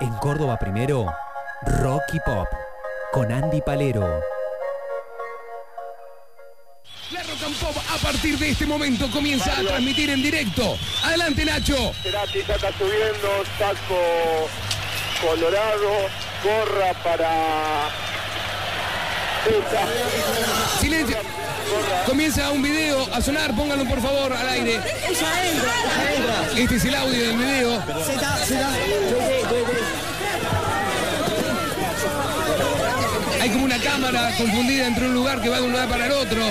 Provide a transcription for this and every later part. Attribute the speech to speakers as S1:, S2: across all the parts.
S1: En Córdoba primero, Rocky Pop, con Andy Palero.
S2: La Rock and Pop a partir de este momento comienza a transmitir en directo. Adelante Nacho.
S3: Cerati ya está subiendo, saco colorado, gorra para...
S2: Silencio. Comienza un video a sonar, pónganlo por favor al aire.
S4: Ella entra, ella entra.
S2: Este es el audio del video. Hay como una cámara confundida entre un lugar que va de un lugar para el otro.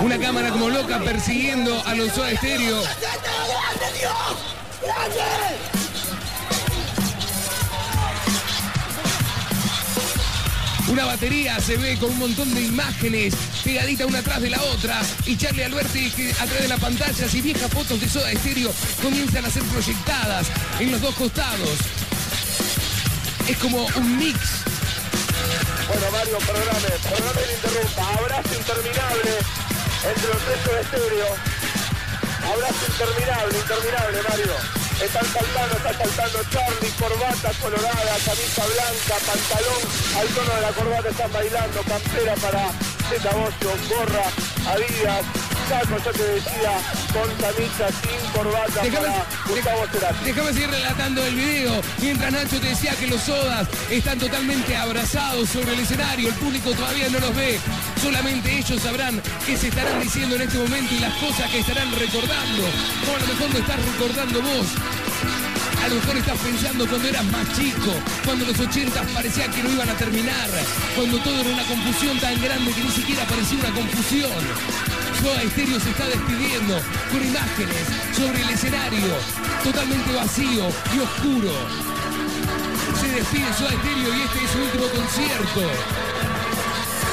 S2: Una cámara como loca persiguiendo a los Soda Stereo. Una batería se ve con un montón de imágenes pegadita una atrás de la otra y Charlie Alberti que atrás de la pantalla y viejas fotos de Soda Stereo comienzan a ser proyectadas en los dos costados. Es como un mix
S3: Bueno, perdóname, perdóname que interrumpa. Abrazo interminable entre los tres de estéreo. Abrazo interminable, interminable, Mario. Están saltando, está saltando Charlie, corbata colorada, camisa blanca, pantalón, al tono de la corbata están bailando, campera para Zeta Bosio, gorra, Adidas, saco, yo te decía, con camisa, sin corbata
S2: Déjame-
S3: para Gustavo Cerati.
S2: Déjame seguir relatando el video. Mientras Nacho te decía que los sodas están totalmente abrazados sobre el escenario, el público todavía no los ve. Solamente ellos sabrán qué se estarán diciendo en este momento y las cosas que estarán recordando. O a lo mejor lo estás recordando vos. A lo mejor estás pensando cuando eras más chico, cuando los 80 parecía que no iban a terminar, cuando todo era una confusión tan grande que ni siquiera parecía una confusión. Soda Stereo se está despidiendo con imágenes sobre el escenario, totalmente vacío y oscuro. Se despide Soda Stereo y este es su último concierto.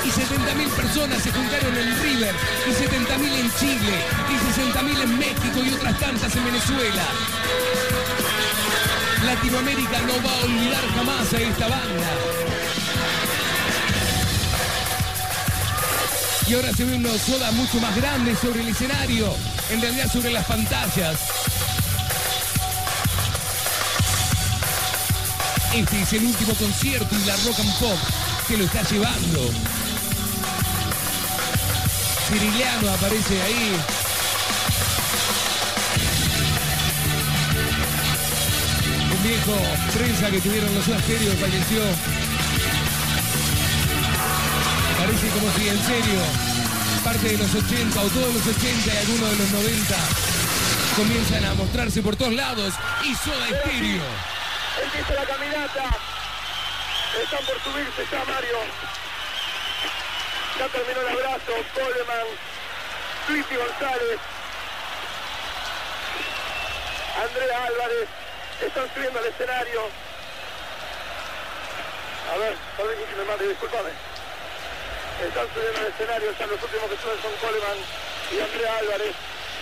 S2: Y 70.000 personas se juntaron en River, y 70.000 en Chile, y 60.000 en México y otras tantas en Venezuela. Latinoamérica no va a olvidar jamás a esta banda. Y ahora se ve unos soda mucho más grandes sobre el escenario, en realidad sobre las pantallas. Este es el último concierto y la rock and pop que lo está llevando. Ciriliano aparece ahí. Viejo prensa que tuvieron los Soda Stereo falleció. Parece como si en serio parte de los 80 o todos los 80 y algunos de los 90 comienzan a mostrarse por todos lados y Soda Stereo.
S3: Empieza la caminata. Están por subirse ya, Mario. Ya terminó el abrazo. Coleman, Luigi González, Andrea Álvarez. Están subiendo al escenario. A ver, perdón que me mate, discúlpame. Están subiendo al escenario, ya los últimos que suben son Coleman y Andrea Álvarez.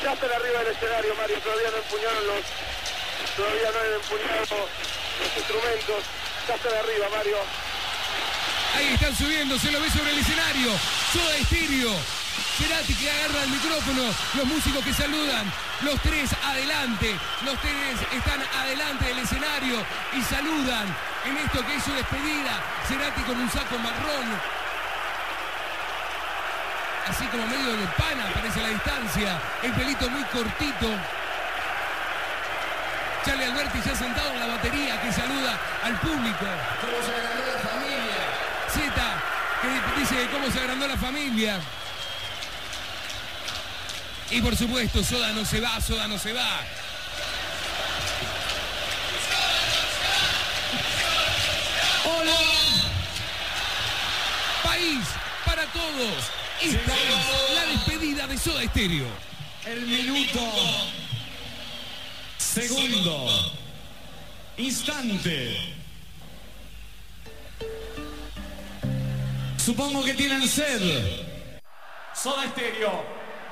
S3: Ya están arriba del escenario, Mario, todavía no empuñaron los, todavía no han empuñado los instrumentos. Ya están arriba, Mario.
S2: Ahí están subiendo, se lo ve sobre el escenario. Soda Stereo. Cerati que agarra el micrófono, los músicos que saludan, los tres adelante, los tres están adelante del escenario y saludan en esto que es su despedida. Cerati con un saco marrón, así como medio de pana, parece la distancia, el pelito muy cortito. Charlie Alberti ya sentado en la batería que saluda al público. ¿Cómo se agrandó la familia? Z, que dice cómo se agrandó la familia. Y por supuesto, Soda no se va, Soda no se va. Hola. País para todos. Esta es la despedida de Soda Stereo.
S5: El minuto, segundo, instante. Supongo que tienen sed. Soda Stereo,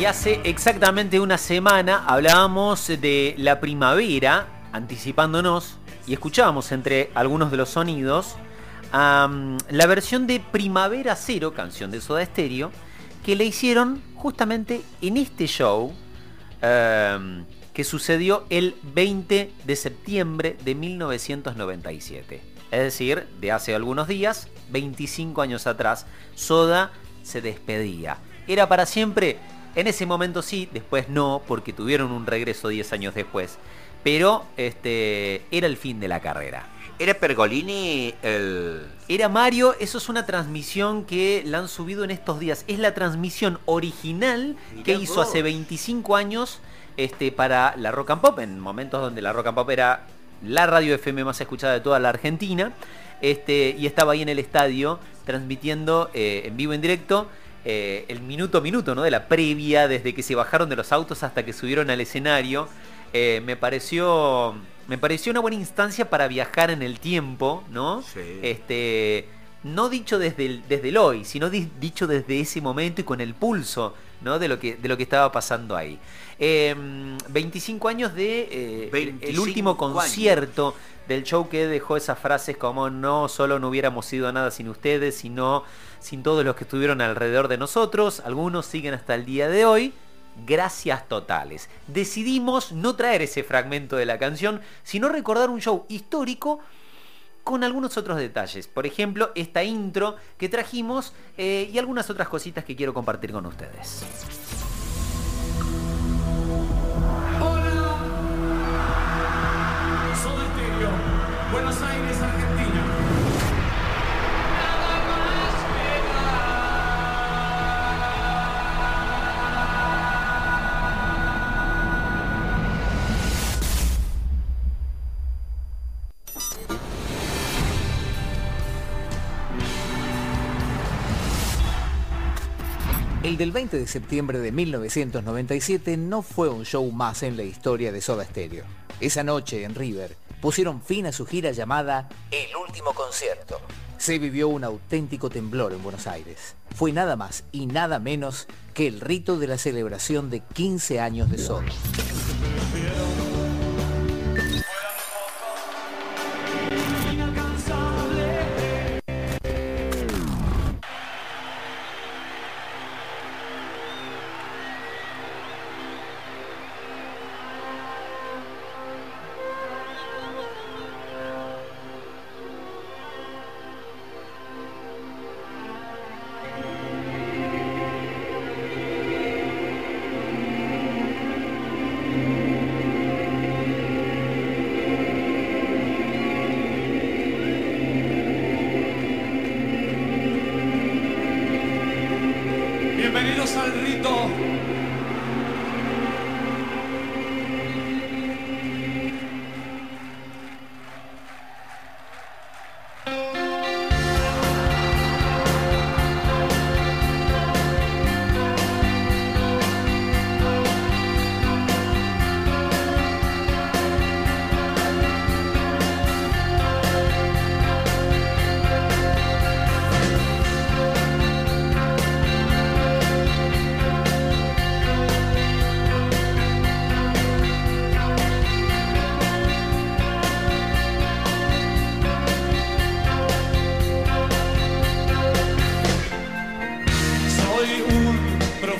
S6: Y hace exactamente una semana hablábamos de la primavera, anticipándonos, y escuchábamos entre algunos de los sonidos la versión de Primavera Cero, canción de Soda Stereo, que le hicieron justamente en este show que sucedió el 20 de septiembre de 1997. Es decir, de hace algunos días, 25 años atrás, Soda se despedía. ¿Era para siempre? En ese momento sí, después no, porque tuvieron un regreso 10 años después. Pero este, era el fin de la carrera.
S7: ¿Era Pergolini el...?
S6: Era Mario, eso es una transmisión que la han subido en estos días. Es la transmisión original
S7: Mirá
S6: que hizo
S7: vos.
S6: hace 25 años este, para la Rock and Pop, en momentos donde la Rock and Pop era la radio FM más escuchada de toda la Argentina. Este, y estaba ahí en el estadio transmitiendo eh, en vivo en directo eh, el minuto a minuto, ¿no? De la previa, desde que se bajaron de los autos hasta que subieron al escenario. Eh, me pareció. Me pareció una buena instancia para viajar en el tiempo, ¿no?
S7: Sí.
S6: Este. No dicho desde el, desde el hoy, sino di- dicho desde ese momento y con el pulso, ¿no? De lo que, de lo que estaba pasando ahí. Eh, 25 años de eh, el- el
S7: 25
S6: último
S7: años.
S6: concierto del show que dejó esas frases como no solo no hubiéramos sido nada sin ustedes, sino sin todos los que estuvieron alrededor de nosotros. Algunos siguen hasta el día de hoy. Gracias totales. Decidimos no traer ese fragmento de la canción, sino recordar un show histórico con algunos otros detalles. Por ejemplo, esta intro que trajimos eh, y algunas otras cositas que quiero compartir con ustedes.
S8: El del 20 de septiembre de 1997 no fue un show más en la historia de Soda Stereo. Esa noche en River pusieron fin a su gira llamada El Último Concierto. Se vivió un auténtico temblor en Buenos Aires. Fue nada más y nada menos que el rito de la celebración de 15 años de Soda.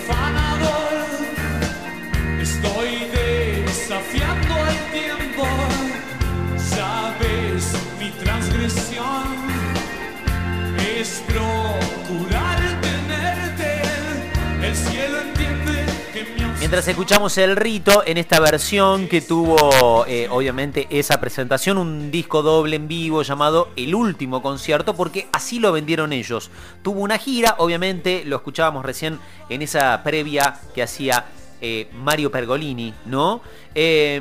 S5: fly.
S6: Mientras escuchamos el rito en esta versión que tuvo eh, obviamente esa presentación, un disco doble en vivo llamado El Último Concierto, porque así lo vendieron ellos. Tuvo una gira, obviamente lo escuchábamos recién en esa previa que hacía eh, Mario Pergolini, ¿no? Eh,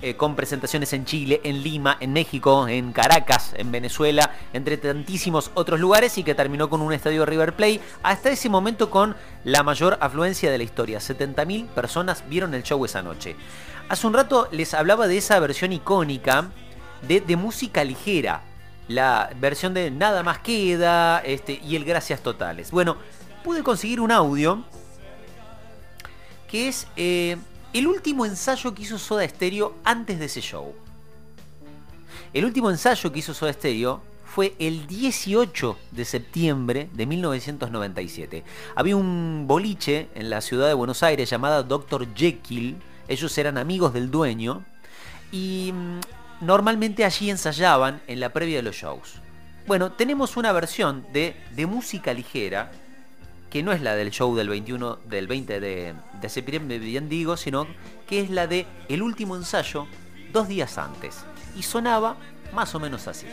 S6: eh, con presentaciones en Chile, en Lima, en México, en Caracas, en Venezuela, entre tantísimos otros lugares y que terminó con un estadio River Play, hasta ese momento con la mayor afluencia de la historia. 70.000 personas vieron el show esa noche. Hace un rato les hablaba de esa versión icónica de, música ligera, la versión de Nada más queda este, y el Gracias Totales. Bueno, pude conseguir un audio que es eh, el último ensayo que hizo Soda Stereo antes de ese show. El último ensayo que hizo Soda Stereo fue el 18 de septiembre de 1997. Había un boliche en la ciudad de Buenos Aires llamada Dr. Jekyll. Ellos eran amigos del dueño y mm, normalmente allí ensayaban en la previa de los shows. Bueno, tenemos una versión de, de música ligera que no es la del show del 21 del 20 de, de septiembre, bien digo, sino que es la de el último ensayo dos días antes. Y sonaba más o menos así.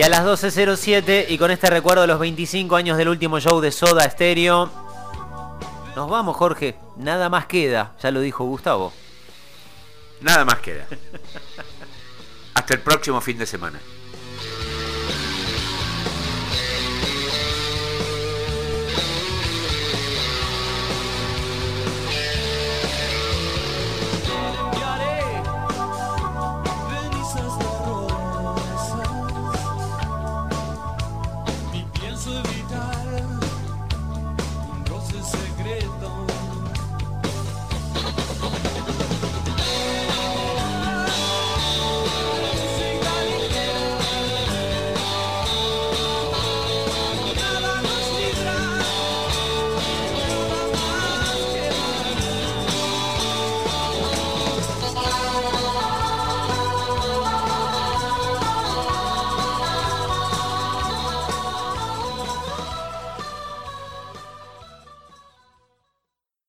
S6: Y a las 12.07 y con este recuerdo de los 25 años del último show de Soda Stereo, nos vamos Jorge, nada más queda, ya lo dijo Gustavo.
S7: Nada más queda. Hasta el próximo fin de semana.